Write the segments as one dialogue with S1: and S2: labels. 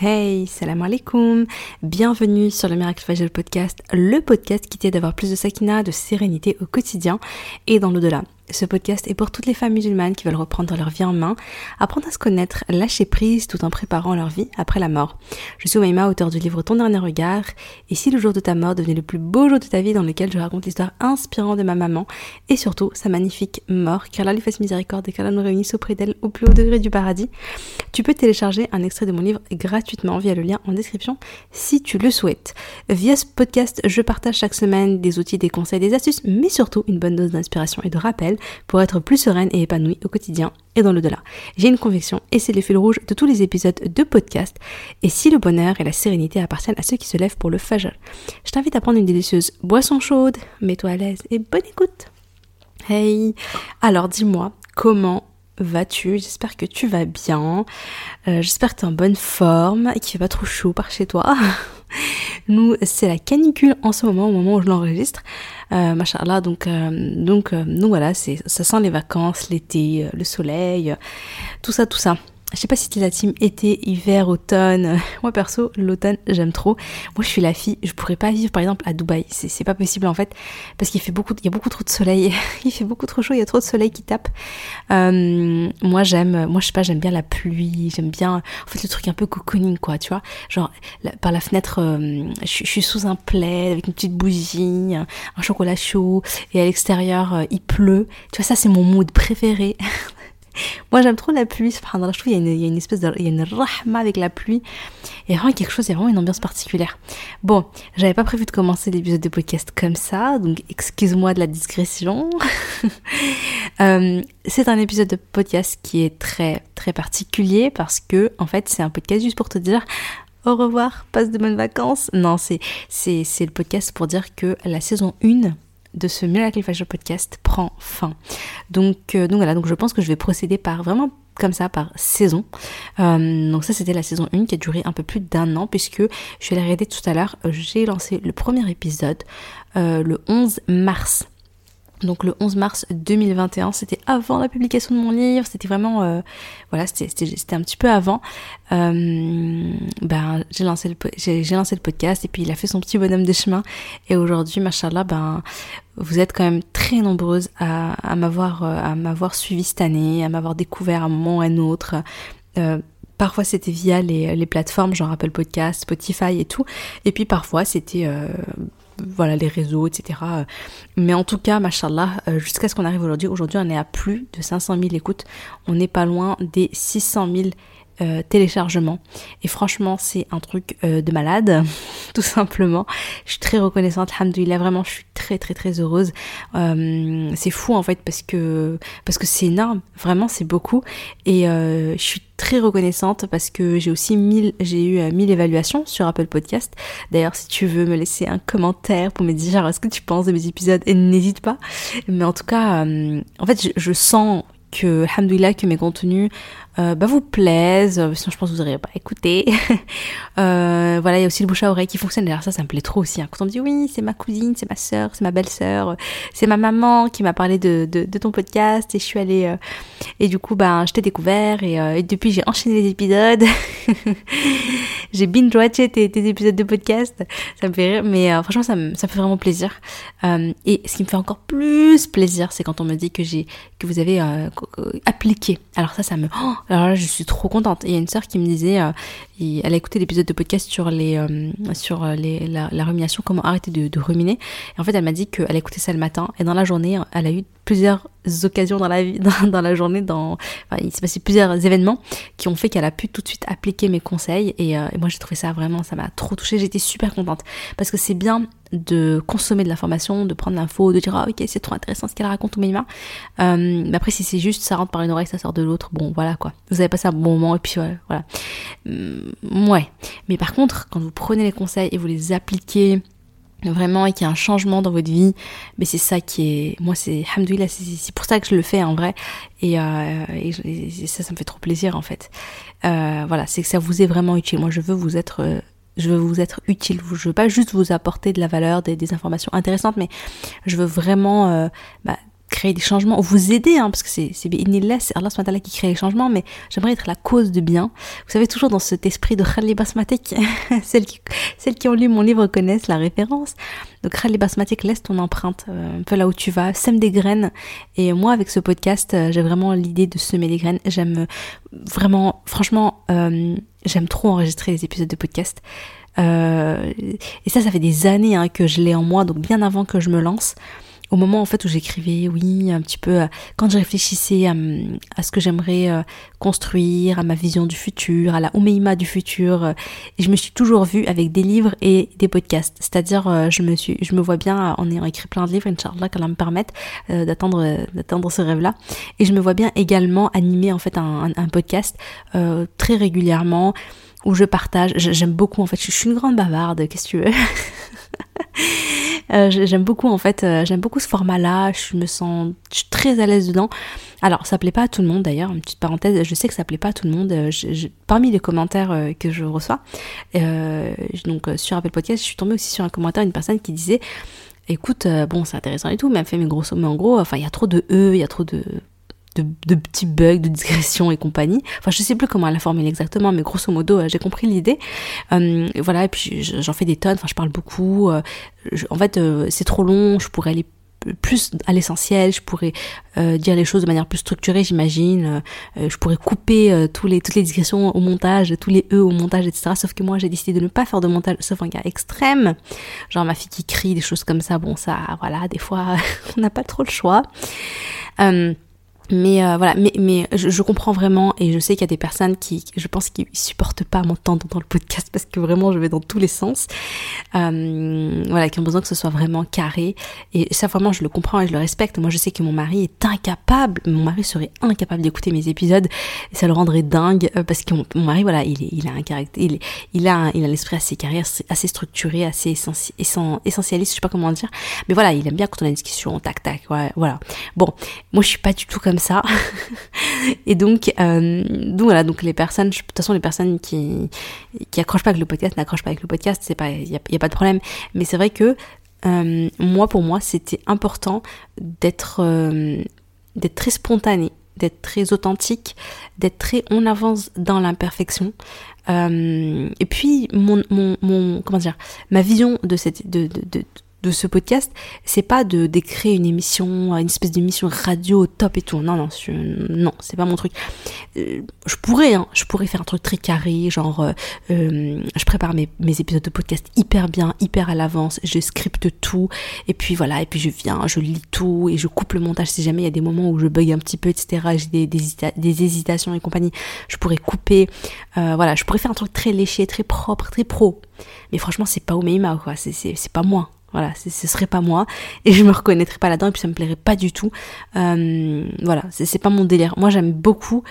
S1: Hey, salam alaikum, bienvenue sur le Miracle Fajal Podcast, le podcast qui t'aide d'avoir plus de sakina, de sérénité au quotidien et dans l'au-delà. Ce podcast est pour toutes les femmes musulmanes qui veulent reprendre leur vie en main, apprendre à se connaître, lâcher prise tout en préparant leur vie après la mort. Je suis Waima, auteur du livre Ton dernier regard, et si le jour de ta mort devenait le plus beau jour de ta vie dans lequel je raconte l'histoire inspirante de ma maman, et surtout sa magnifique mort, qu'Allah lui fasse miséricorde et qu'Allah nous réunisse auprès d'elle au plus haut degré du paradis, tu peux télécharger un extrait de mon livre gratuitement via le lien en description si tu le souhaites. Via ce podcast, je partage chaque semaine des outils, des conseils, des astuces, mais surtout une bonne dose d'inspiration et de rappel pour être plus sereine et épanouie au quotidien et dans le-delà. J'ai une conviction et c'est le fil rouge de tous les épisodes de podcast. Et si le bonheur et la sérénité appartiennent à ceux qui se lèvent pour le fajr, je t'invite à prendre une délicieuse boisson chaude, mets-toi à l'aise et bonne écoute. Hey, alors dis-moi comment vas-tu? J'espère que tu vas bien. Euh, j'espère que tu es en bonne forme et qu'il fait pas trop chaud par chez toi. Nous, c'est la canicule en ce moment, au moment où je l'enregistre. Euh, machallah, donc, euh, donc, euh, donc voilà, c'est, ça sent les vacances, l'été, euh, le soleil, tout ça, tout ça. Je sais pas si c'était la team été, hiver, automne. Moi perso, l'automne, j'aime trop. Moi, je suis la fille, je pourrais pas vivre par exemple à Dubaï. C'est, pas possible en fait parce qu'il fait beaucoup, il y a beaucoup trop de soleil. il fait beaucoup trop chaud, il y a trop de soleil qui tape. Euh, moi, j'aime, moi je sais pas, j'aime bien la pluie, j'aime bien, en fait le truc un peu cocooning quoi, tu vois. Genre par la fenêtre, euh, je, je, suis sous un plaid avec une petite bougie, un chocolat chaud et à l'extérieur euh, il pleut. Tu vois ça, c'est mon mood préféré. Moi, j'aime trop la pluie. Je trouve qu'il y, il y a une espèce de, il y a une rahma avec la pluie. Il y a vraiment quelque chose, il y a vraiment une ambiance particulière. Bon, j'avais pas prévu de commencer l'épisode de podcast comme ça, donc excuse-moi de la digression. euh, c'est un épisode de podcast qui est très, très particulier parce que, en fait, c'est un podcast juste pour te dire au revoir, passe de bonnes vacances. Non, c'est, c'est, c'est le podcast pour dire que la saison 1 de ce Miracle Fashion Podcast prend fin. Donc, euh, donc voilà, donc je pense que je vais procéder par vraiment comme ça par saison. Euh, donc ça c'était la saison 1 qui a duré un peu plus d'un an puisque je vais la regarder tout à l'heure. J'ai lancé le premier épisode euh, le 11 mars donc le 11 mars 2021, c'était avant la publication de mon livre, c'était vraiment, euh, voilà, c'était un petit peu avant. Euh, ben j'ai lancé le podcast et puis il a fait son petit bonhomme de chemin et aujourd'hui, machallah, ben vous êtes quand même très nombreuses à, euh, m'avoir suivi cette année, à m'avoir découvert à un moment ou à un autre. Parfois c'était via les, plateformes genre Apple Podcast, Spotify et tout. Et puis parfois c'était voilà les réseaux, etc. Mais en tout cas, machallah, euh, jusqu'à ce qu'on arrive aujourd'hui, aujourd'hui on est à plus de 500 000 écoutes, on n'est pas loin des 600 000 euh, téléchargements. Et franchement, c'est un truc euh, de malade, tout simplement. Je suis très reconnaissante, alhamdoulilah, vraiment, je suis très très très heureuse. Euh, c'est fou en fait parce que parce que c'est énorme, vraiment, c'est beaucoup. Et je suis très reconnaissante parce que j'ai aussi mille, j'ai eu 1000 évaluations sur Apple Podcast. D'ailleurs, si tu veux me laisser un commentaire pour me dire ce que tu penses de mes épisodes, n'hésite pas. Mais en tout cas, en fait, je, je sens que, alhamdoulilah, que mes contenus euh, bah, vous plaisent, euh, sinon je pense que vous n'aurez pas écouté. euh, voilà, il y a aussi le bouche à oreille qui fonctionne. D'ailleurs, ça, ça me plaît trop aussi. Hein. Quand on me dit oui, c'est ma cousine, c'est ma sœur, c'est ma belle-sœur, c'est ma maman qui m'a parlé de, de, ton podcast et je suis allée euh, et du coup, ben, je t'ai découvert et, euh, et depuis j'ai enchaîné les épisodes. j'ai binge-watché tes, épisodes de podcast. Ça me fait rire, mais euh, franchement, ça me, ça fait vraiment plaisir. et ce qui me fait encore plus plaisir, c'est quand on me dit que j'ai que vous avez appliqué. Alors ça, ça me oh, alors là, je suis trop contente. Il y a une sœur qui me disait, euh, elle a écouté l'épisode de podcast sur les euh, sur les, la, rumination, comment arrêter de, ruminer. Et en fait, elle m'a dit qu'elle a écouté ça le matin et dans la journée, elle a eu plusieurs occasions dans la vie, dans, la journée, dans, il s'est passé plusieurs événements qui ont fait qu'elle a pu tout de suite appliquer mes conseils. Et, euh, et moi, j'ai trouvé ça vraiment, ça m'a trop touchée. J'étais super contente parce que c'est bien de consommer de l'information, de prendre l'info, de dire ah ok c'est trop intéressant ce qu'elle raconte ou Mima. Euh, mais après si c'est juste ça rentre par une oreille, ça sort de l'autre, bon voilà quoi. Vous avez passé un bon moment et puis voilà. Mmh, ouais. Mais par contre quand vous prenez les conseils et vous les appliquez vraiment et qu'il y a un changement dans votre vie, mais c'est ça qui est, moi c'est, hamdoulilah, c'est pour ça que je le fais en vrai, et, euh, ça, ça me fait trop plaisir en fait. Euh, voilà, c'est que ça vous est vraiment utile. Moi je veux vous être euh, je veux vous être utile. Je veux pas juste vous apporter de la valeur, des, informations intéressantes, mais je veux vraiment euh, bah, créer des changements, ou vous aider, hein, parce que c'est c'est c'est Allah qui crée les changements, mais j'aimerais être la cause de bien. Vous savez, toujours dans cet esprit de Khalil Basmatik, celles qui, ont lu mon livre connaissent la référence. Donc Khalil Basmatik, laisse ton empreinte euh, un peu là où tu vas, sème des graines. Et moi, avec ce podcast, euh, j'ai vraiment l'idée de semer des graines. J'aime vraiment, franchement, euh, j'aime trop enregistrer les épisodes de podcast. Euh, et ça, ça fait des années hein, que je l'ai en moi, donc bien avant que je me lance. Au moment en fait où j'écrivais, oui, un petit peu, euh, quand je réfléchissais à, à ce que j'aimerais euh, construire, à ma vision du futur, à la Oumeima du futur, je me suis toujours vue avec des livres et des podcasts. C'est-à-dire, je me suis, je me vois bien en ayant écrit plein de livres, Inch'Allah, qu'elle me permette d'atteindre, d'atteindre ce rêve-là. Et je me vois bien également animer en fait un, un, podcast très régulièrement où je partage. J'aime beaucoup en fait. Je suis une grande bavarde. Qu'est-ce que tu veux? euh, J'aime beaucoup en fait. Euh, j'aime beaucoup ce format-là. Je me sens, je suis très à l'aise dedans. Alors, ça plaît pas à tout le monde d'ailleurs. Une petite parenthèse. Je sais que ça plaît pas à tout le monde. Euh, parmi les commentaires que je reçois, donc sur Apple Podcast, je suis tombée aussi sur un commentaire d'une personne qui disait écoute, bon, c'est intéressant et tout, mais elle fait mes gros mais en gros, enfin, il y a trop de E, il y a trop de de, petits bugs, de digressions et compagnie. Enfin, je sais plus comment elle a formulé exactement, mais grosso modo, euh, j'ai compris l'idée. Euh, voilà, et puis j'en fais des tonnes. Enfin, je parle beaucoup. Euh, en fait, c'est trop long. Je pourrais aller plus à l'essentiel, je pourrais dire les choses de manière plus structurée, j'imagine. je pourrais couper tous les, toutes les digressions au montage, tous les E au montage, etc. Sauf que moi, j'ai décidé de ne pas faire de montage, sauf en cas extrême. Genre ma fille qui crie, des choses comme ça. Bon, ça, voilà, des fois, on n'a pas trop le choix. Mais euh, voilà, mais, mais je, comprends vraiment et je sais qu'il y a des personnes qui, je pense, qui supportent pas m'entendre dans le podcast parce que vraiment je vais dans tous les sens. Euh, voilà, qui ont besoin que ce soit vraiment carré. Et ça, vraiment, je le comprends et je le respecte. Moi, je sais que mon mari est incapable, mon mari serait incapable d'écouter mes épisodes et ça le rendrait dingue euh, parce que mon, mari, voilà, il, est, il a un caractère, il, il a, il a l'esprit assez carré, assez structuré, assez essentialiste, je sais pas comment dire. Mais voilà, il aime bien quand on a une discussion, tac, tac, voilà. Bon, moi, je suis pas du tout comme ça. et donc, euh, donc voilà, donc les personnes, de toute façon, les personnes qui qui accrochent pas avec le podcast n'accrochent pas avec le podcast, c'est pas, il y, a, pas de problème. Mais c'est vrai que euh, moi, pour moi, c'était important d'être euh, d'être très spontané, d'être très authentique, d'être très on avance dans l'imperfection. et puis mon, mon, comment dire ma vision de cette de, de ce podcast, c'est pas de d'écrire une émission, une espèce d'émission radio top et tout. Non, non, non, c'est pas mon truc. Euh, je pourrais, hein, je pourrais faire un truc très carré, genre, euh, euh, je prépare mes, épisodes de podcast hyper bien, hyper à l'avance, je scripte tout, et puis voilà, et puis je viens, je lis tout, et je coupe le montage si jamais il y a des moments où je bug un petit peu, etc. J'ai des, des, hésitations et compagnie, je pourrais couper, voilà, je pourrais faire un truc très léché, très propre, très pro. Mais franchement, c'est pas Omeima, quoi, c'est pas moi. Voilà, ce serait pas moi et je me reconnaîtrais pas là-dedans et puis ça me plairait pas du tout. Euh, voilà, c'est pas mon délire. Moi, j'aime beaucoup,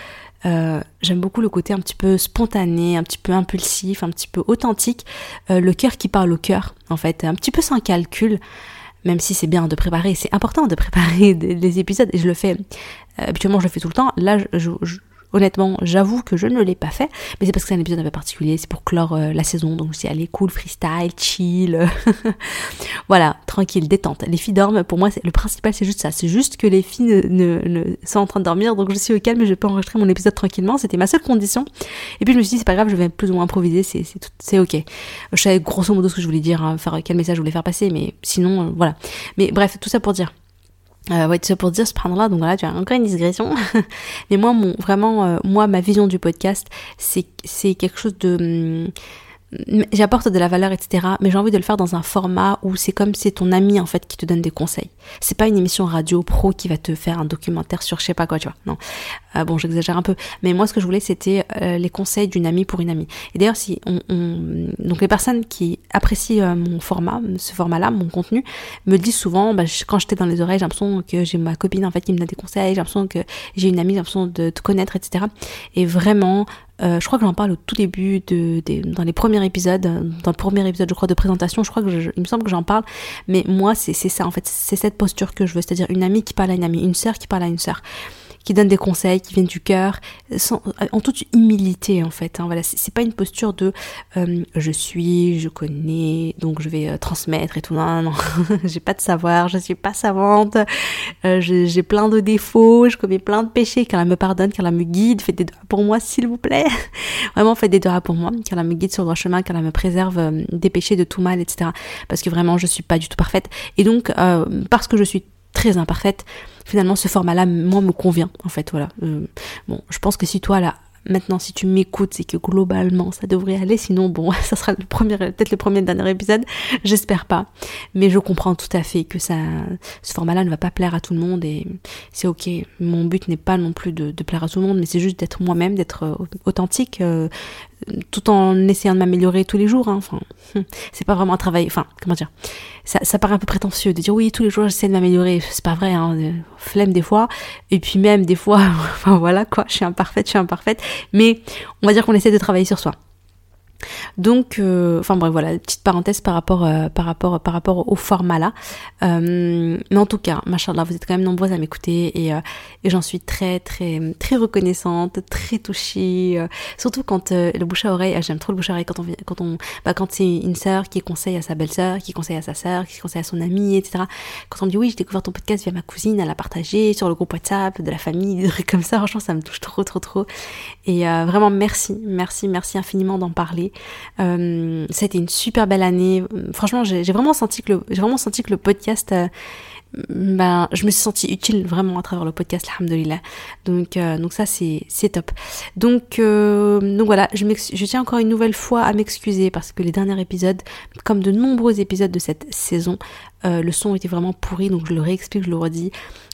S1: euh, j'aime beaucoup le côté un petit peu spontané, un petit peu impulsif, un petit peu authentique, euh, le cœur qui parle au cœur, en fait, un petit peu sans calcul. Même si c'est bien de préparer, c'est important de préparer des, épisodes et je le fais habituellement, je le fais tout le temps. Là, je, Honnêtement, j'avoue que je ne l'ai pas fait, mais c'est parce que c'est un épisode un peu particulier, c'est pour clore euh, la saison, donc c'est allez cool, freestyle, chill, voilà, tranquille, détente. Les filles dorment, pour moi, le principal c'est juste ça, c'est juste que les filles ne, sont en train de dormir, donc je suis au calme et je peux enregistrer mon épisode tranquillement, c'était ma seule condition. Et puis je me suis dit c'est pas grave, je vais plus ou moins improviser, c'est c'est ok. Je savais grosso modo ce que je voulais dire, hein, faire quel message je voulais faire passer, mais sinon euh, voilà. Mais bref, tout ça pour dire euh, ouais, ça pour dire ce là donc voilà, tu as encore une digression. Mais moi, mon, vraiment, euh, moi, ma vision du podcast, c'est, c'est quelque chose de, hum, j'apporte de la valeur, etc. Mais j'ai envie de le faire dans un format où c'est comme c'est ton ami en fait qui te donne des conseils. C'est pas une émission radio pro qui va te faire un documentaire sur je sais pas quoi, tu vois. Non. Euh, bon, j'exagère un peu. Mais moi, ce que je voulais, c'était euh, les conseils d'une amie pour une amie. Et d'ailleurs, si on, on, donc les personnes qui apprécient euh, mon format, ce format-là, mon contenu, me disent souvent, bah, quand j'étais dans les oreilles, j'ai l'impression que j'ai ma copine en fait qui me donne des conseils, j'ai l'impression que j'ai une amie, j'ai l'impression de te connaître, etc. Et vraiment, euh, je crois que j'en parle au tout début de, dans les premiers épisodes, dans le premier épisode je crois de présentation, je crois que il me semble que j'en parle, mais moi c'est ça en fait, c'est cette posture que je veux, c'est-à-dire une amie qui parle à une amie, une sœur qui parle à une sœur qui donne des conseils, qui viennent du cœur, en toute humilité en fait. Hein, voilà, c'est pas une posture de euh, je suis, je connais, donc je vais euh, transmettre et tout. Non, non, non. j'ai pas de savoir, je suis pas savante, euh, j'ai plein de défauts, je commets plein de péchés. Qu'elle me pardonne, qu'elle me guide, faites des doigts pour moi s'il vous plaît. vraiment, faites des doigts pour moi, qu'elle me guide sur le droit chemin, qu'elle me préserve des péchés, de tout mal, etc. Parce que vraiment, je suis pas du tout parfaite. Et donc, parce que je suis très imparfaite, finalement ce format-là, moi, me convient, en fait, voilà. Euh, bon, je pense que si toi, là, maintenant, si tu m'écoutes, c'est que globalement, ça devrait aller, sinon, bon, ça sera le premier, peut-être le premier dernier épisode, j'espère pas. Mais je comprends tout à fait que ça, ce format-là ne va pas plaire à tout le monde et c'est ok. Mon but n'est pas non plus de, plaire à tout le monde, mais c'est juste d'être moi-même, d'être euh, authentique, euh, tout en essayant de m'améliorer tous les jours. Hein. Enfin, c'est pas vraiment un travail. Enfin, comment dire ça, ça paraît un peu prétentieux de dire oui tous les jours j'essaie de m'améliorer. C'est pas vrai. Hein. Flemme des fois. Et puis même des fois, enfin voilà quoi. Je suis imparfaite, je suis imparfaite. Mais on va dire qu'on essaie de travailler sur soi. Donc, euh, enfin bref, voilà, petite parenthèse par rapport, euh, par rapport, par rapport au format là. Euh, mais en tout cas, machallah, vous êtes quand même nombreuses à m'écouter et, et j'en suis très, très, très reconnaissante, très touchée. surtout quand le bouche à oreille, ah, j'aime trop le bouche à oreille quand on, quand on, bah, quand c'est une sœur qui conseille à sa belle-sœur, qui conseille à sa sœur, qui conseille à son amie, etc. Quand on me dit oui, j'ai découvert ton podcast via ma cousine, elle l'a partagé sur le groupe WhatsApp de la famille, des trucs comme ça. Franchement, ça me touche trop, trop, trop. Et vraiment, merci, merci, merci infiniment d'en parler. Euh, c'était une super belle année. Franchement, j'ai vraiment senti que le, podcast, euh, ben, je me suis sentie utile vraiment à travers le podcast, alhamdoulilah. Donc, euh, donc ça, c'est, top. Donc, donc voilà, je tiens encore une nouvelle fois à m'excuser parce que les derniers épisodes, comme de nombreux épisodes de cette saison, le son était vraiment pourri, donc je le réexplique, je le redis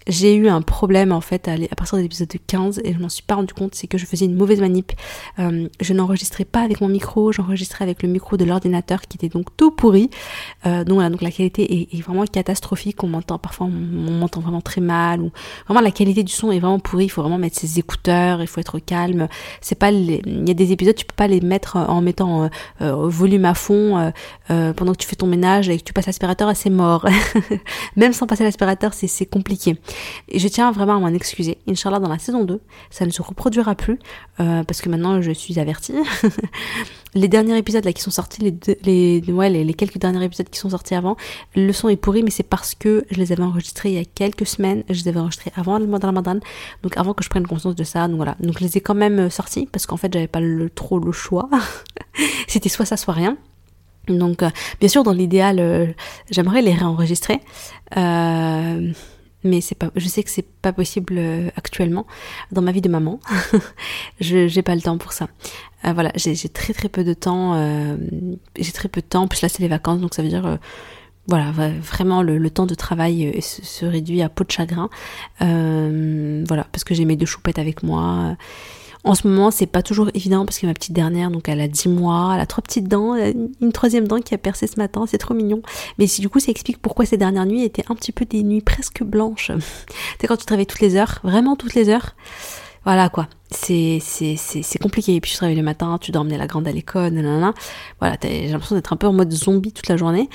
S1: j'ai eu un problème en fait à, partir de l'épisode 15 et je m'en suis pas rendu compte, c'est que je faisais une mauvaise manip. Euh, je n'enregistrais pas avec mon micro, j'enregistrais avec le micro de l'ordinateur qui était donc tout pourri. Euh, donc voilà, donc la qualité est, vraiment catastrophique, on m'entend parfois on, m'entend vraiment très mal vraiment la qualité du son est vraiment pourrie, il faut vraiment mettre ses écouteurs, il faut être calme. C'est pas il y a des épisodes tu peux pas les mettre en mettant euh, volume à fond pendant que tu fais ton ménage et que tu passes l'aspirateur, c'est mort. Même sans passer l'aspirateur, c'est compliqué. Je tiens vraiment à m'en excuser. Inch'Allah, dans la saison 2, ça ne se reproduira plus, euh, parce que maintenant je suis avertie. les derniers épisodes qui sont sortis, les, quelques derniers épisodes qui sont sortis avant, le son est pourri, mais c'est parce que je les avais enregistrés il y a quelques semaines, je les avais enregistrés avant le mois de Ramadan, donc avant que je prenne conscience de ça, donc voilà. Donc je les ai quand même euh, sortis, parce qu'en fait j'avais pas trop le choix. C'était soit ça, soit rien. Donc, euh, bien sûr, dans l'idéal, j'aimerais les réenregistrer. Euh, mais c'est pas je sais que c'est pas possible euh, actuellement dans ma vie de maman. Je j'ai pas le temps pour ça. Euh, voilà j'ai très très peu de temps euh, j'ai très peu de temps. Puis là c'est les vacances donc ça veut dire voilà vraiment le, temps de travail se, réduit à peau de chagrin. Voilà parce que j'ai mes deux choupettes avec moi en ce moment, c'est pas toujours évident parce que ma petite dernière, donc elle a 10 mois, elle a trois petites dents, une troisième dent qui a percé ce matin, c'est trop mignon. Mais du coup, ça explique pourquoi ces dernières nuits étaient un petit peu des nuits presque blanches. c'est quand tu te réveilles toutes les heures, vraiment toutes les heures. Voilà quoi, c'est compliqué. Et puis tu te réveilles le matin, tu dois emmener la grande à l'école, nanana. Voilà, j'ai l'impression d'être un peu en mode zombie toute la journée.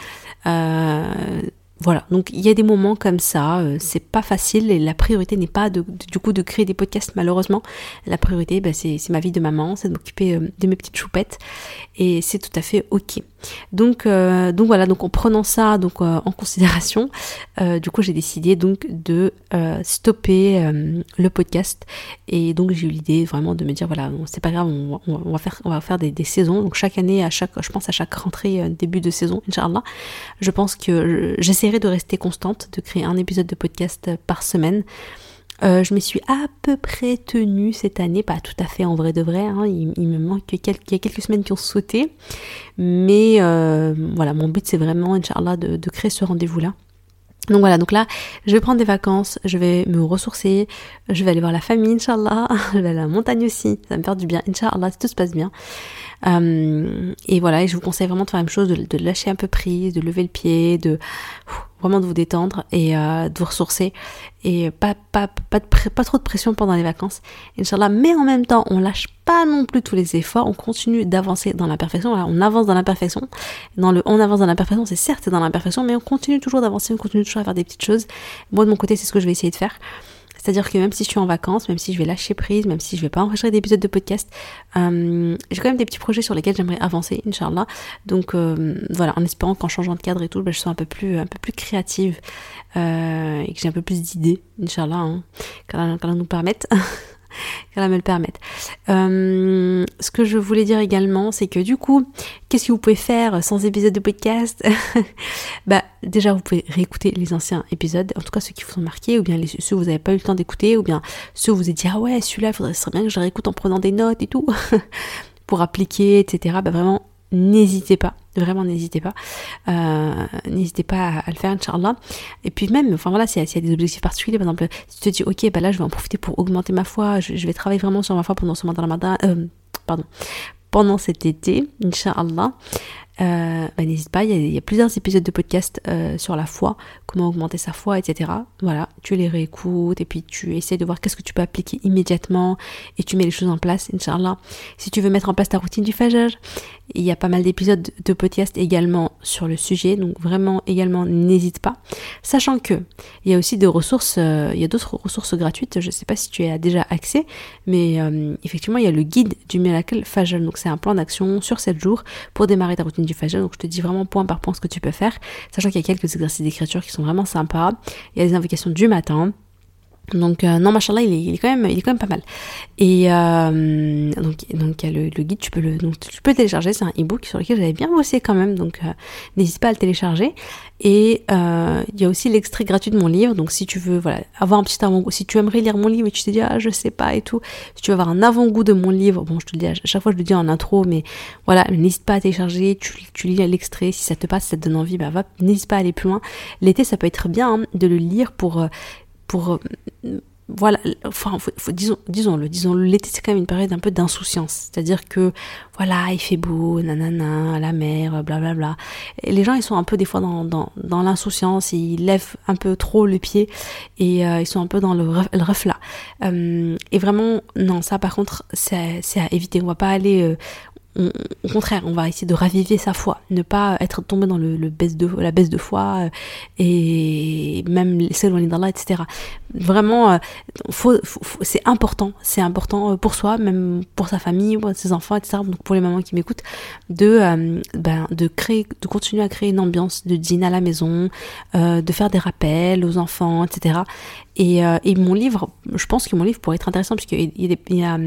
S1: Euh, voilà, donc il y a des moments comme ça, euh, c'est pas facile et la priorité n'est pas de, du coup de créer des podcasts malheureusement. La priorité, bah, c'est ma vie de maman, c'est de m'occuper euh, de mes petites choupettes et c'est tout à fait ok. Donc, euh, donc voilà, donc en prenant ça donc en considération, du coup j'ai décidé donc de stopper le podcast et donc j'ai eu l'idée vraiment de me dire voilà c'est pas grave, on, on, va faire on va faire des, des, saisons donc chaque année à chaque je pense à chaque rentrée début de saison, inchallah, je pense que j'essaierai de rester constante, de créer un épisode de podcast par semaine. Euh, je me suis à peu près tenue cette année, pas tout à fait en vrai de vrai, hein. il, me manque quelques, y a quelques semaines qui ont sauté, mais euh, voilà, mon but c'est vraiment, Inch'Allah, de, de créer ce rendez-vous-là. Donc voilà, donc là, je vais prendre des vacances, je vais me ressourcer, je vais aller voir la famille, Inch'Allah, je vais aller à la montagne aussi, ça va me faire du bien, Inch'Allah, si tout se passe bien. Euh, et voilà, et je vous conseille vraiment de faire la même chose, de, lâcher un peu prise, de lever le pied, de vraiment de vous détendre et euh, de vous ressourcer et pas pas pas, de, pas trop de pression pendant les vacances, Inch'Allah. Mais en même temps, on lâche pas non plus tous les efforts, on continue d'avancer dans l'imperfection. On avance dans l'imperfection. Dans le on avance dans l'imperfection, c'est certes dans l'imperfection, mais on continue toujours d'avancer, on continue toujours à faire des petites choses. Moi de mon côté, c'est ce que je vais essayer de faire C'est-à-dire que même si je suis en vacances, même si je vais lâcher prise, même si je vais pas enregistrer d'épisodes de podcast, euh, j'ai quand même des petits projets sur lesquels j'aimerais avancer, Inch'Allah. Donc euh, voilà, en espérant qu'en changeant de cadre et tout, ben, je sois un peu plus, un peu plus créative et que j'ai un peu plus d'idées, Inch'Allah, hein, qu'Allah nous permette. qu'elle me le permette. Euh, ce que je voulais dire également, c'est que du coup, qu'est-ce que vous pouvez faire sans épisode de podcast Bah déjà, vous pouvez réécouter les anciens épisodes, en tout cas ceux qui vous ont marqué, ou bien ceux que vous n'avez pas eu le temps d'écouter, ou bien ceux où vous êtes dit ah ouais celui-là, il faudrait serait bien que je réécoute en prenant des notes et tout pour appliquer, etc. Bah vraiment, n'hésitez pas, vraiment n'hésitez pas, euh, n'hésitez pas à, le faire, Inch'Allah. Et puis même, enfin voilà, s'il y, a des objectifs particuliers, par exemple, si tu te dis, ok, bah là je vais en profiter pour augmenter ma foi, je, vais travailler vraiment sur ma foi pendant ce mois matin, euh, pendant cet été, Inch'Allah. Euh, bah, n'hésite pas, il y, a, plusieurs épisodes de podcast euh, sur la foi, comment augmenter sa foi, etc. Voilà, tu les réécoutes et puis tu essaies de voir qu'est-ce que tu peux appliquer immédiatement et tu mets les choses en place, Inch'Allah. Si tu veux mettre en place ta routine du fajr, il y a pas mal d'épisodes de podcast également sur le sujet, donc vraiment également n'hésite pas. Sachant que il y a aussi des ressources, euh, il y a d'autres ressources gratuites, je ne sais pas si tu as déjà accès, mais euh, effectivement il y a le guide du miracle Fajr, donc c'est un plan d'action sur 7 jours pour démarrer ta routine du Fajr, donc je te dis vraiment point par point ce que tu peux faire, sachant qu'il y a quelques exercices d'écriture qui sont vraiment sympas, il y a des invocations du matin, donc euh, non, machallah, il il est quand même, il est quand même pas mal. Et euh, donc, donc il y a le, guide, tu peux le, tu peux télécharger. C'est un e-book sur lequel j'avais bien bossé quand même, donc euh, n'hésite pas à le télécharger. Et il y a aussi l'extrait gratuit de mon livre. Donc si tu veux, voilà, avoir un petit avant-goût, si tu aimerais lire mon livre et tu te dis ah je sais pas et tout, si tu veux avoir un avant-goût de mon livre, bon je te le dis à chaque fois je le dis en intro, mais voilà, n'hésite pas à télécharger. Tu, tu lis l'extrait, si ça te passe, si ça te donne envie, bah va, n'hésite pas à aller plus loin. L'été, ça peut être bien hein, de le lire pour pour euh, voilà, enfin, disons, disons-le, disons-le, l'été c'est quand même une période un peu d'insouciance, c'est-à-dire que voilà, il fait beau, nanana, la mer, blablabla. Et les gens ils sont un peu des fois dans, dans, dans l'insouciance, ils lèvent un peu trop le pied et euh, ils sont un peu dans le, le reflat. Euh, et vraiment, non, ça par contre c'est à éviter. On va pas aller, au contraire, on va essayer de raviver sa foi, ne pas être tombé dans le, baisse de, la baisse de foi euh, et même s'éloigner d'Allah, etc. Vraiment, euh, faut, c'est important, c'est important euh, pour soi, même pour sa famille, pour ses enfants, etc. Donc pour les mamans qui m'écoutent, de, ben, de créer, de continuer à créer une ambiance de dîner à la maison, de faire des rappels aux enfants, etc. Et, euh, et, mon livre, je pense que mon livre pourrait être intéressant il, il, a,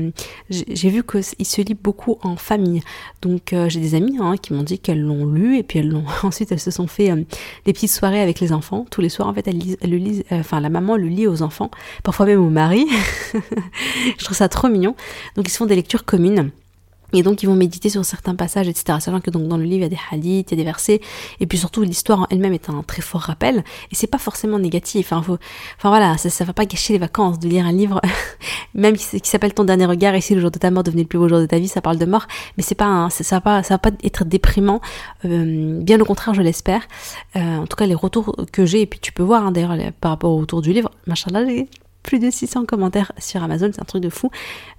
S1: j'ai vu qu'il se lit beaucoup en famille. Donc euh, j'ai des amis hein, qui m'ont dit qu'elles l'ont lu et puis elles l'ont ensuite elles se sont fait euh, des petites soirées avec les enfants. Tous les soirs en fait elles, lisent, elles le lisent, enfin la maman le lit aux enfants, parfois même au mari. je trouve ça trop mignon. Donc ils se font des lectures communes. Et donc ils vont méditer sur certains passages, etc. Sachant que donc dans le livre il y a des hadiths, il y a des versets, et puis surtout l'histoire en elle-même est un très fort rappel. Et c'est pas forcément négatif. Hein. Enfin voilà, ça, ça va pas gâcher les vacances de lire un livre, même qui, s'appelle Ton dernier regard. Ici le jour de ta mort devenait le plus beau jour de ta vie, ça parle de mort, mais c'est pas, ça, va pas, ça va pas être déprimant. Euh, bien au contraire, je l'espère. Euh, en tout cas les retours que j'ai, et puis tu peux voir hein, d'ailleurs par rapport au retour du livre, machallah, plus de 600 commentaires sur Amazon, c'est un truc de fou.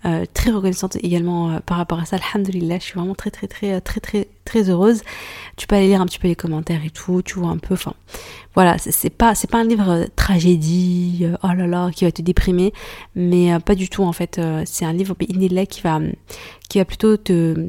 S1: Euh, très reconnaissante également euh, par rapport à ça, alhamdoulilah, je suis vraiment très très très euh, très très très heureuse. Tu peux aller lire un petit peu les commentaires et tout, tu vois un peu, voilà, c'est pas pas un livre tragédie, oh là là, qui va te déprimer, mais pas du tout en fait, c'est un livre qui va qui va plutôt te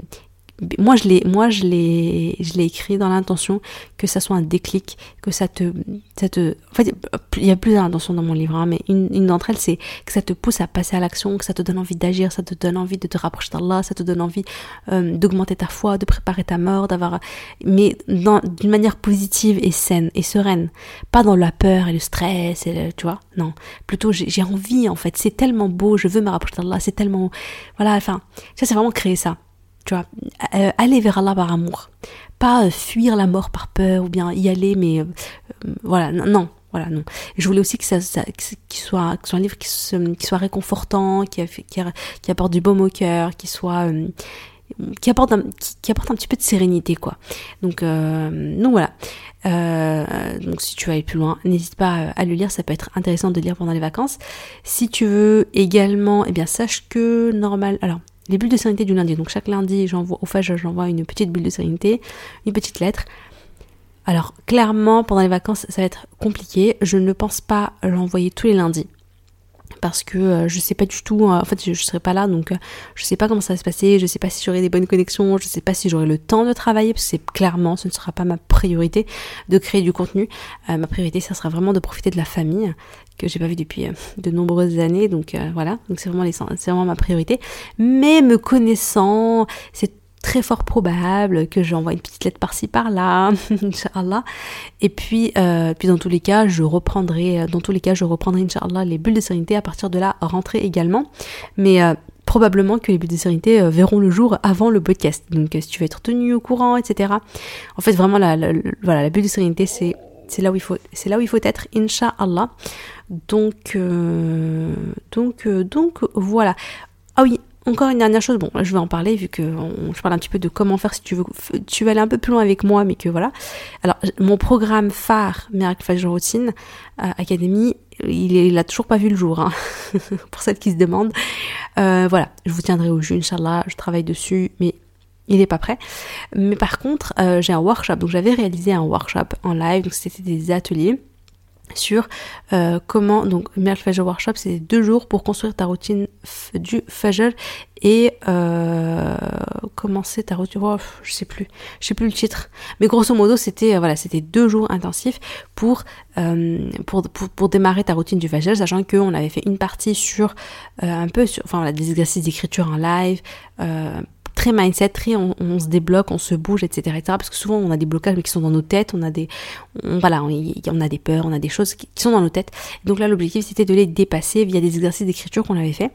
S1: moi je l'ai moi je l'ai je l'ai écrit dans l'intention que ça soit un déclic que ça te ça te en fait il y a plusieurs intentions dans mon livre hein, mais une, une d'entre elles c'est que ça te pousse à passer à l'action que ça te donne envie d'agir ça te donne envie de te rapprocher d'Allah ça te donne envie euh, d'augmenter ta foi de préparer ta mort d'avoir mais d'une manière positive et saine et sereine. Pas dans la peur et le stress et tu vois non. Plutôt j'ai envie en fait. C'est tellement beau je veux me rapprocher d'Allah c'est tellement voilà enfin ça c'est vraiment créer ça tu vois, euh, aller vers Allah par amour. Pas euh, fuir la mort par peur ou bien y aller, mais euh, voilà, non, voilà, non. je voulais aussi que ça, ça soit, que soit un livre qui, soit réconfortant, qui, apporte du baume au cœur, qui soit, qui apporte un, qui, apporte un petit peu de sérénité, quoi. Donc, donc voilà. donc si tu veux aller plus loin, n'hésite pas à le lire, ça peut être intéressant de lire pendant les vacances. Si tu veux également, eh bien sache que normal, alors les bulles de sérénité du lundi. Donc chaque lundi, j'envoie au fage, j'envoie une petite bulle de sérénité, une petite lettre. Alors clairement, pendant les vacances, ça va être compliqué. Je ne pense pas l'envoyer tous les lundis. parce que euh, je sais pas du tout, euh, en fait je, serai pas là donc euh, je sais pas comment ça va se passer, je sais pas si j'aurai des bonnes connexions, je sais pas si j'aurai le temps de travailler parce que clairement ce ne sera pas ma priorité de créer du contenu. ma priorité ça sera vraiment de profiter de la famille que j'ai pas vu depuis de nombreuses années donc voilà, donc c'est vraiment, vraiment ma priorité. Mais me connaissant, c'est très fort probable que j'envoie une petite lettre par-ci par-là, Inch'Allah. Et puis, euh, puis dans tous les cas, je reprendrai, euh, dans tous les cas, je reprendrai, Inch'Allah, les bulles de sérénité à partir de la rentrée également. Mais euh, probablement que les bulles de sérénité verront le jour avant le podcast. Donc, si tu veux être tenu au courant, etc. En fait, vraiment, voilà, la bulle de sérénité, c'est c'est là où il faut là être Inch'Allah. Donc donc donc voilà. Ah oui, encore une dernière chose, bon, je vais en parler vu que je parle un petit peu de comment faire si tu veux, tu veux aller un peu plus loin avec moi, mais que voilà. Alors, mon programme phare Miracle Fajr Routine euh, Academy, il, il a toujours pas vu le jour, hein, pour celles qui se demandent. Euh, voilà, je vous tiendrai au jus, Inch'Allah, je travaille dessus, mais il n'est pas prêt. Mais par contre, euh, j'ai un workshop, donc j'avais réalisé un workshop en live, donc c'était des ateliers sur euh, comment donc Miracle Fajr Workshop c'est deux jours pour construire ta routine du Fajr et euh, commencer ta routine? Oh, je sais plus. Je sais plus le titre. Mais grosso modo c'était voilà c'était deux jours intensifs pour, démarrer ta routine du Fajr sachant qu'on avait fait une partie sur un peu sur enfin voilà des exercices d'écriture en live très mindset, très on, se débloque, on se bouge, etc., etc. Parce que souvent on a des blocages qui sont dans nos têtes, on a des, voilà, on, a des peurs, on a des choses qui, sont dans nos têtes. Donc là l'objectif c'était de les dépasser via des exercices d'écriture qu'on avait fait.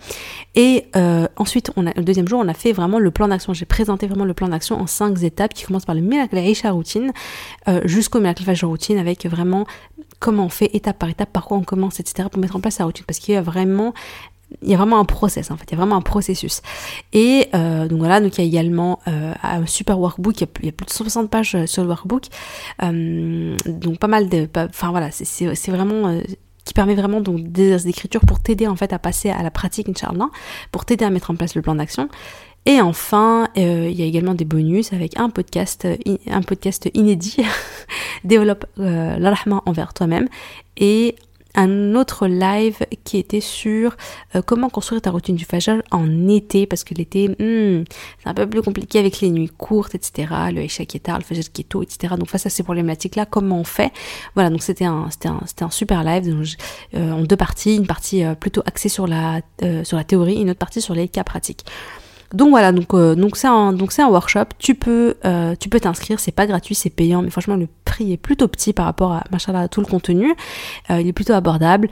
S1: Et euh, ensuite, on a, le deuxième jour, on a fait vraiment le plan d'action. J'ai présenté vraiment le plan d'action en cinq étapes qui commencent par le Miracle Aisha Routine euh, jusqu'au Miracle Fajr Routine avec vraiment comment on fait étape par étape, par quoi on commence, etc. pour mettre en place sa routine. Parce qu'il y a vraiment il y a vraiment un process en fait, il y a vraiment un processus. Et euh, donc voilà, donc il y a également euh, un super workbook, il y, a, plus de 160 pages euh, sur le workbook, donc pas mal de, enfin voilà, c'est vraiment qui permet vraiment donc d'écriture pour t'aider en fait à passer à la pratique Inch'Allah, pour t'aider à mettre en place le plan d'action. Et enfin, il y a également des bonus avec un podcast, un podcast inédit, développe euh, envers toi-même, et un autre live qui était sur euh, comment construire ta routine du Fajr en été, parce que l'été, hmm, c'est un peu plus compliqué avec les nuits courtes, etc., le Aisha qui est tard, le Fajr qui est etc. Donc face à ces problématiques-là, comment on fait? Voilà, donc c'était un, c'était un, un super live euh, en deux parties, une partie euh, plutôt axée sur la, sur la théorie, et une autre partie sur les cas pratiques. Donc voilà, donc euh, donc c'est un workshop. Tu peux euh, tu peux t'inscrire, c'est pas gratuit, c'est payant, mais franchement le prix est plutôt petit par rapport à machin à tout le contenu. Euh, il est plutôt abordable.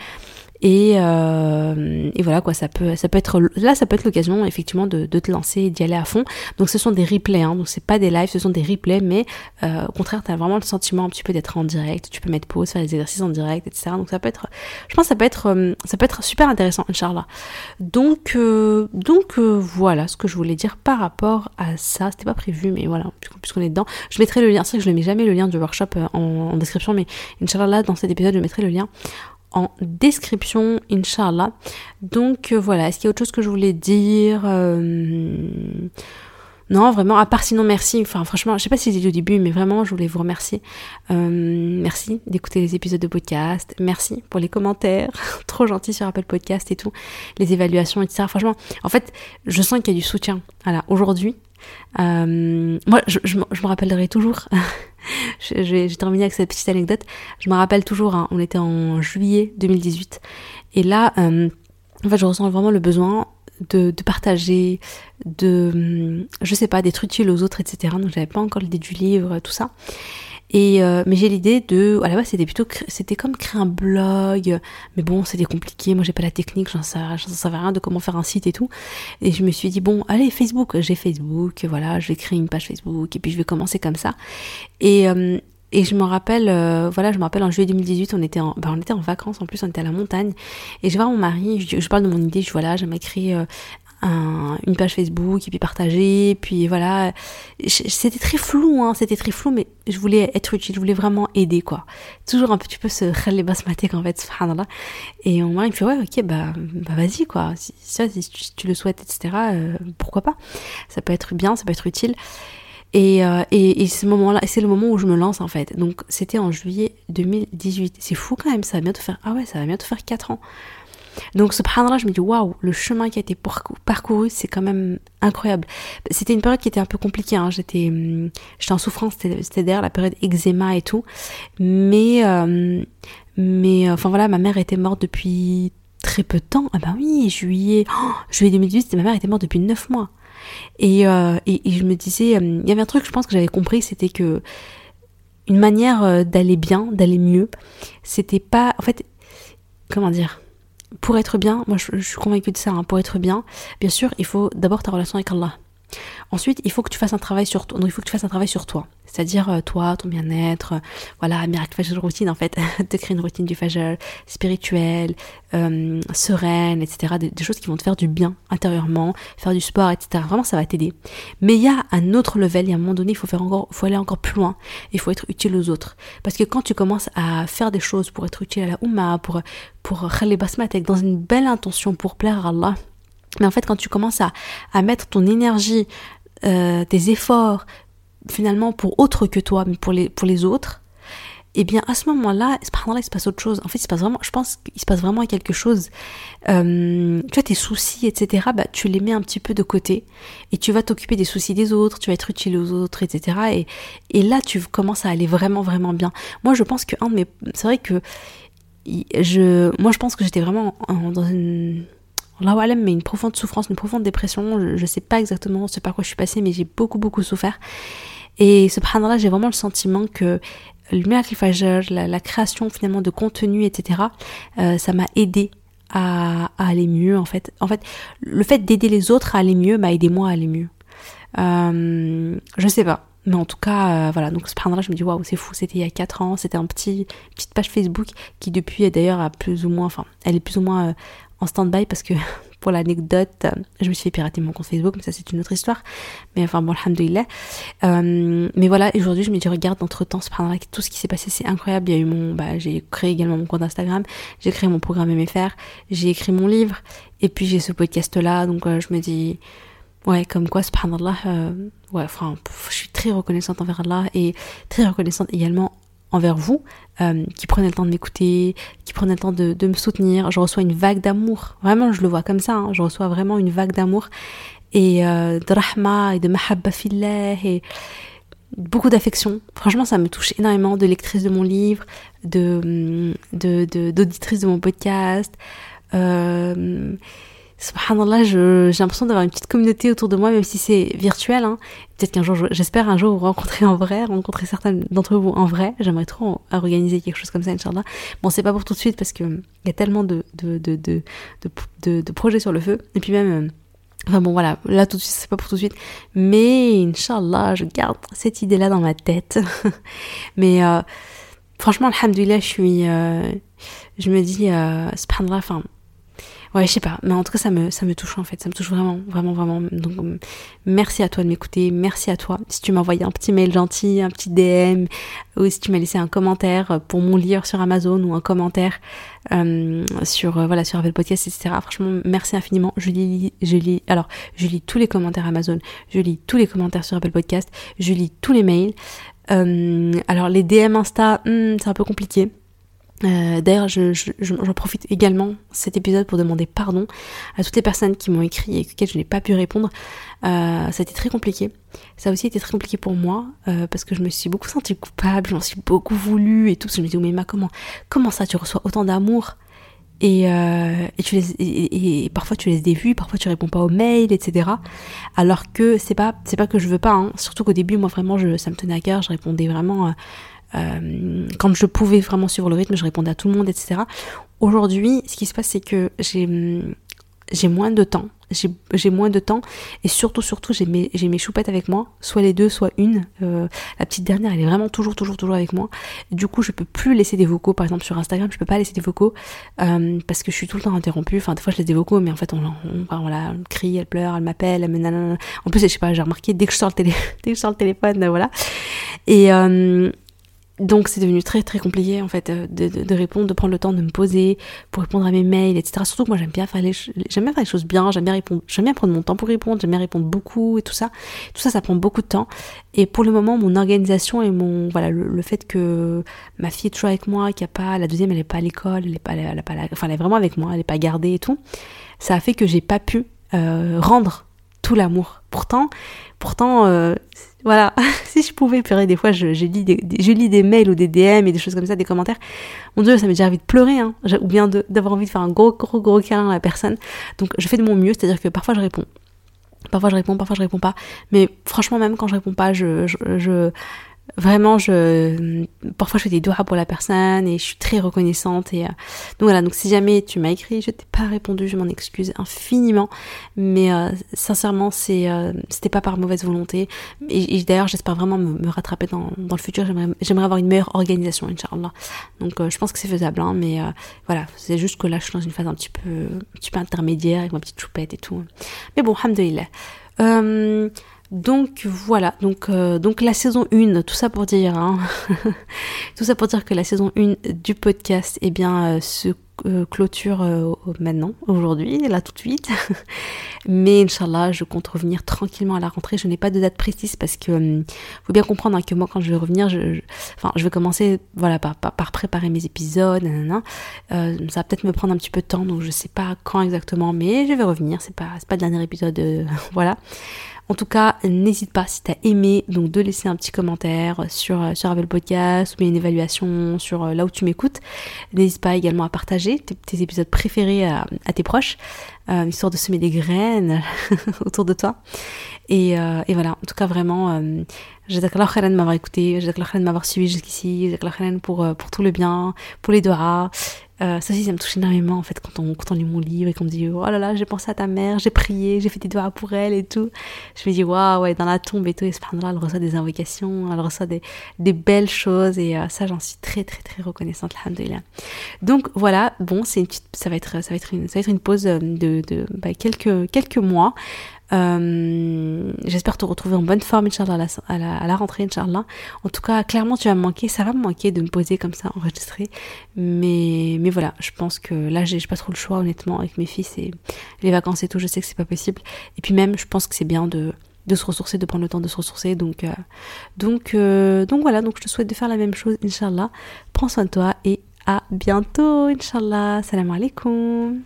S1: Et, euh, et, voilà quoi, ça peut, ça peut être là, ça peut être l'occasion effectivement de, de, te lancer et d'y aller à fond. Donc ce sont des replays, hein, donc c'est pas des lives, ce sont des replays, mais euh, au contraire, t'as vraiment le sentiment un petit peu d'être en direct. Tu peux mettre pause, faire des exercices en direct, etc. Donc ça peut être, je pense, que ça peut être, euh, ça peut être super intéressant, Inch'Allah. Donc, euh, donc voilà ce que je voulais dire par rapport à ça. C'était pas prévu, mais voilà, puisqu'on est dedans, je mettrai le lien. C'est vrai que je ne mets jamais le lien du workshop en, en description, mais Inch'Allah, dans cet épisode, je mettrai le lien en description, Inch'Allah. Donc euh, voilà, est-ce qu'il y a autre chose que je voulais dire euh, Non, vraiment, à part sinon merci. Enfin franchement, je sais pas si j'ai dit au début, mais vraiment, je voulais vous remercier. Euh, merci d'écouter les épisodes de podcast. Merci pour les commentaires. Trop gentil sur Apple Podcast et tout. Les évaluations, etc. Franchement, en fait, je sens qu'il y a du soutien. Voilà, aujourd'hui, moi, je, me rappellerai toujours J'ai terminé avec cette petite anecdote. Je me rappelle toujours, hein, on était en juillet 2018. Et là, euh, je ressens vraiment le besoin de, de, partager, de, je sais pas, d'être utile aux autres, etc. Donc, j'avais pas encore l'idée du livre, tout ça. Euh, mais j'ai l'idée de, à la base c'était plutôt, c'était comme créer un blog, mais bon c'était compliqué, moi j'ai pas la technique, j'en savais, rien de comment faire un site et tout. Et je me suis dit bon allez Facebook, j'ai Facebook, voilà, je vais créer une page Facebook. Et puis je vais commencer comme ça. Et euh, et je me rappelle, euh, voilà, je me rappelle en juillet 2018, on était en, bah, on était en vacances. En plus, on était à la montagne. Et je voir mon mari, je, parle de mon idée, je voilà, j'aimerais créer une page Facebook et puis partager, puis voilà. C'était très flou, hein, c'était très flou, mais je voulais être utile, je voulais vraiment aider, quoi. Toujours un petit peu ce les basmatique en fait, subhanallah. Et on m'a dit, ouais, ok, bah, bah vas-y, quoi. Si, tu, le souhaites, etc., euh, pourquoi pas. Ça peut être bien, ça peut être utile. Et, euh, et ce moment-là, c'est le moment où je me lance en fait. Donc c'était en juillet 2018. C'est fou quand même, ça va bientôt faire, ah ouais, ça va bientôt faire 4 ans. Donc, subhanallah, je me dis, waouh, le chemin qui a été parcouru, c'est quand même incroyable. C'était une période qui était un peu compliquée, hein. j'étais, hum, j'étais en souffrance, c'était d'ailleurs la période eczéma et tout. Mais, euh, mais, enfin voilà, ma mère était morte depuis très peu de temps. Ah bah oui, juillet, oh, juillet 2018, ma mère était morte depuis 9 mois. Et, euh, et, je me disais, hum, il y avait un truc, je pense que j'avais compris, c'était que une manière euh, d'aller bien, d'aller mieux, c'était pas, en fait, comment dire, pour être bien, moi je, suis convaincue de ça, hein, pour être bien, bien sûr, il faut d'abord ta relation avec Allah. Ensuite, il faut que tu fasses un travail sur toi. il faut que tu fasses un travail sur toi. C'est-à-dire euh, toi, ton bien-être, euh, voilà, miracle fajr routine en fait, te créer une routine du fajr spirituelle, euh, sereine, etc. Des, choses qui vont te faire du bien intérieurement, faire du sport, etc. Vraiment, ça va t'aider. Mais il y a un autre level, il y a un moment donné, il faut faire encore, faut aller encore plus loin. Il faut être utile aux autres. Parce que quand tu commences à faire des choses pour être utile à la Ummah, pour pour Basmatek, dans une belle intention pour plaire à Allah, mais en fait, quand tu commences à, à mettre ton énergie, euh, tes efforts, finalement pour autre que toi, mais pour les, pour les autres, eh bien à ce moment-là, là il se passe autre chose. En fait, il se passe vraiment, je pense qu'il se passe vraiment quelque chose. Euh, tu vois, tes soucis, etc., bah, tu les mets un petit peu de côté et tu vas t'occuper des soucis des autres, tu vas être utile aux autres, etc. Et, et là, tu commences à aller vraiment, vraiment bien. Moi, je pense que un de mes, c'est vrai que je, moi, je pense que j'étais vraiment dans une Allah mais une profonde souffrance, une profonde dépression. Je, ne sais pas exactement ce par quoi je suis passée, mais j'ai beaucoup, beaucoup souffert. Et ce là j'ai vraiment le sentiment que le Miracle Fajr, la, création finalement de contenu, etc., euh, ça m'a aidé à, aller mieux, en fait. En fait, le fait d'aider les autres à aller mieux m'a aidé moi à aller mieux. Euh, je sais pas. Mais en tout cas, euh, voilà, donc ce là je me dis, waouh, c'est fou, c'était il y a 4 ans, c'était un petit, petite page Facebook qui depuis d'ailleurs a plus ou moins, enfin, elle est plus ou moins euh, en stand-by parce que pour l'anecdote, je me suis fait pirater mon compte Facebook, mais ça c'est une autre histoire. Mais enfin bon, alhamdoulilah. Euh, mais voilà, aujourd'hui je me dis, regarde, entre temps, tout ce qui s'est passé, c'est incroyable. Il y a eu mon, bah, j'ai créé également mon compte Instagram, j'ai créé mon programme MFR, j'ai écrit mon livre, et puis j'ai ce podcast là, donc euh, je me dis, ouais, comme quoi, subhanallah, euh, ouais, enfin, je suis très reconnaissante envers Allah et très reconnaissante également envers vous, euh, qui prenez le temps de m'écouter, qui prenez le temps de, me soutenir. Je reçois une vague d'amour. Vraiment, je le vois comme ça. Hein. Je reçois vraiment une vague d'amour et euh, de rahma et de mahabba fillah et beaucoup d'affection. Franchement, ça me touche énormément de lectrices de mon livre, de d'auditrices de, de, mon podcast. Euh, subhanallah, j'ai l'impression d'avoir une petite communauté autour de moi, même si c'est virtuel. Hein. Peut-être qu'un jour, j'espère un jour vous rencontrer en vrai, rencontrer certains d'entre vous en vrai. J'aimerais trop organiser quelque chose comme ça, Inch'Allah. Bon, c'est pas pour tout de suite parce que il y a tellement de projets sur le feu. Et puis même, euh, enfin bon, voilà, là tout de suite, c'est pas pour tout de suite. Mais Inch'Allah, je garde cette idée-là dans ma tête. Mais euh, franchement, alhamdoulilah, je suis... Euh, je me dis, euh, subhanallah, enfin ouais, je sais pas, mais en tout cas ça me ça me touche en fait, ça me touche vraiment, vraiment, vraiment. Donc merci à toi de m'écouter, merci à toi. Si tu m'as envoyé un petit mail gentil, un petit DM, ou si tu m'as laissé un commentaire pour mon lire sur Amazon ou un commentaire euh, sur euh, voilà sur Apple Podcast, etc. Franchement, merci infiniment. Je lis, je lis, alors je lis tous les commentaires Amazon, je lis tous les commentaires sur Apple Podcast, je lis tous les mails. Euh, alors les DM Insta, hmm, c'est un peu compliqué. Euh, D'ailleurs, j'en je, je, profite également cet épisode pour demander pardon à toutes les personnes qui m'ont écrit et auxquelles je n'ai pas pu répondre. Euh, ça a été très compliqué. Ça a aussi été très compliqué pour moi euh, parce que je me suis beaucoup sentie coupable, j'en suis beaucoup voulu et tout. Je me dis, mais ma, comment, comment ça, tu reçois autant d'amour? Et, euh, et, tu laisses, et, parfois tu laisses des vues, parfois tu réponds pas aux mails, etc. Alors que c'est pas, pas que je veux pas. Hein. Surtout qu'au début, moi vraiment, je, ça me tenait à cœur. Je répondais vraiment euh, quand je pouvais vraiment suivre le rythme, je répondais à tout le monde, etc. Aujourd'hui, ce qui se passe, c'est que j'ai j'ai moins de temps, j'ai moins de temps et surtout surtout j'ai mes choupettes avec moi, soit les deux, soit une. Euh, la petite dernière, elle est vraiment toujours toujours toujours avec moi. Du coup, je peux plus laisser des vocaux, par exemple sur Instagram, je peux pas laisser des vocaux euh, parce que je suis tout le temps interrompue. Enfin, des fois je laisse des vocaux, mais en fait on, on, on, on, crie, elle pleure, elle m'appelle, En plus, je sais pas, j'ai remarqué dès que je sors le télé, dès que je sors le téléphone, voilà. Et donc c'est devenu très très compliqué en fait euh, de, de, répondre, de prendre le temps de me poser pour répondre à mes mails, etc. Surtout que moi j'aime bien faire les j'aime bien faire les choses bien, j'aime bien répondre, j'aime bien prendre mon temps pour répondre, j'aime bien répondre beaucoup et tout ça. Tout ça, ça prend beaucoup de temps. Et pour le moment, mon organisation et mon voilà le, fait que ma fille est toujours avec moi, qu'il y a pas la deuxième, elle est pas à l'école, elle est pas, elle, pas elle est vraiment avec moi, elle est pas gardée et tout. Ça a fait que j'ai pas pu euh, rendre tout l'amour. Pourtant, pourtant, euh, voilà, si je pouvais pleurer des fois, je, lis des, mails ou des DM et des choses comme ça, des commentaires. Mon Dieu, ça m'est déjà envie de pleurer, hein, ou bien d'avoir envie de faire un gros, gros, gros câlin à la personne. Donc, je fais de mon mieux, c'est-à-dire que parfois je réponds. Parfois je réponds, parfois je réponds pas. Mais franchement, même quand je réponds pas, je Vraiment, je, parfois je fais des doigts pour la personne et je suis très reconnaissante. Et euh, donc voilà, donc si jamais tu m'as écrit, je t'ai pas répondu, je m'en excuse infiniment. Mais euh, sincèrement, c'est, euh, c'était pas par mauvaise volonté. Et, d'ailleurs, j'espère vraiment me, rattraper dans, dans, le futur. J'aimerais, j'aimerais avoir une meilleure organisation, Inch'Allah. Donc je pense que c'est faisable, hein, mais voilà, c'est juste que là, je suis dans une phase un petit peu, un petit peu intermédiaire avec ma petite choupette et tout. Mais bon, alhamdoulilah. Euh, donc voilà, donc, euh, la saison 1, tout ça pour dire, hein, tout ça pour dire que la saison 1 du podcast, eh bien, euh, se euh, clôture maintenant, aujourd'hui, là tout de suite. Mais Inch'Allah, je compte revenir tranquillement à la rentrée. Je n'ai pas de date précise parce que hum, faut bien comprendre hein, que moi, quand je vais revenir, je, enfin, je vais commencer voilà, par, par, préparer mes épisodes. ça va peut-être me prendre un petit peu de temps, donc je sais pas quand exactement, mais je vais revenir. C'est pas, pas le dernier épisode, voilà. En tout cas, n'hésite pas si tu as aimé donc de laisser un petit commentaire sur euh, sur Apple Podcast ou bien une évaluation sur euh, là où tu m'écoutes. N'hésite pas également à partager tes, épisodes préférés à, tes proches, euh, histoire de semer des graines autour de toi. Et, voilà, en tout cas vraiment, Jazakallah khairan de m'avoir écouté, Jazakallah khairan de m'avoir suivi jusqu'ici, Jazakallah khairan pour, pour tout le bien, pour les doigts. Euh, ça aussi, ça me touche énormément en fait quand on, quand lit mon livre et qu'on me dit oh là là, j'ai pensé à ta mère, j'ai prié, j'ai fait des doigts pour elle et tout. Je me dis waouh, ouais, dans la tombe et tout, et là elle reçoit des invocations, elle reçoit des, des belles choses et euh, ça, j'en suis très très très reconnaissante, alhamdoulilah. Donc voilà, bon, c'est ça va être ça va être une ça va être une pause de, de bah, quelques quelques mois. Euh, j'espère te retrouver en bonne forme, Inch'Allah, à la, rentrée, Inch'Allah. En tout cas, clairement, tu vas me manquer. Ça va me manquer de me poser comme ça, enregistrer. Mais, mais voilà, je pense que là, j'ai pas trop le choix, honnêtement, avec mes fils et les vacances et tout. Je sais que c'est pas possible. Et puis même, je pense que c'est bien de de se ressourcer, de prendre le temps de se ressourcer. Donc, euh, donc, euh, donc voilà, donc je te souhaite de faire la même chose, Inch'Allah. Prends soin de toi et à bientôt, Inch'Allah. Salam alaikum.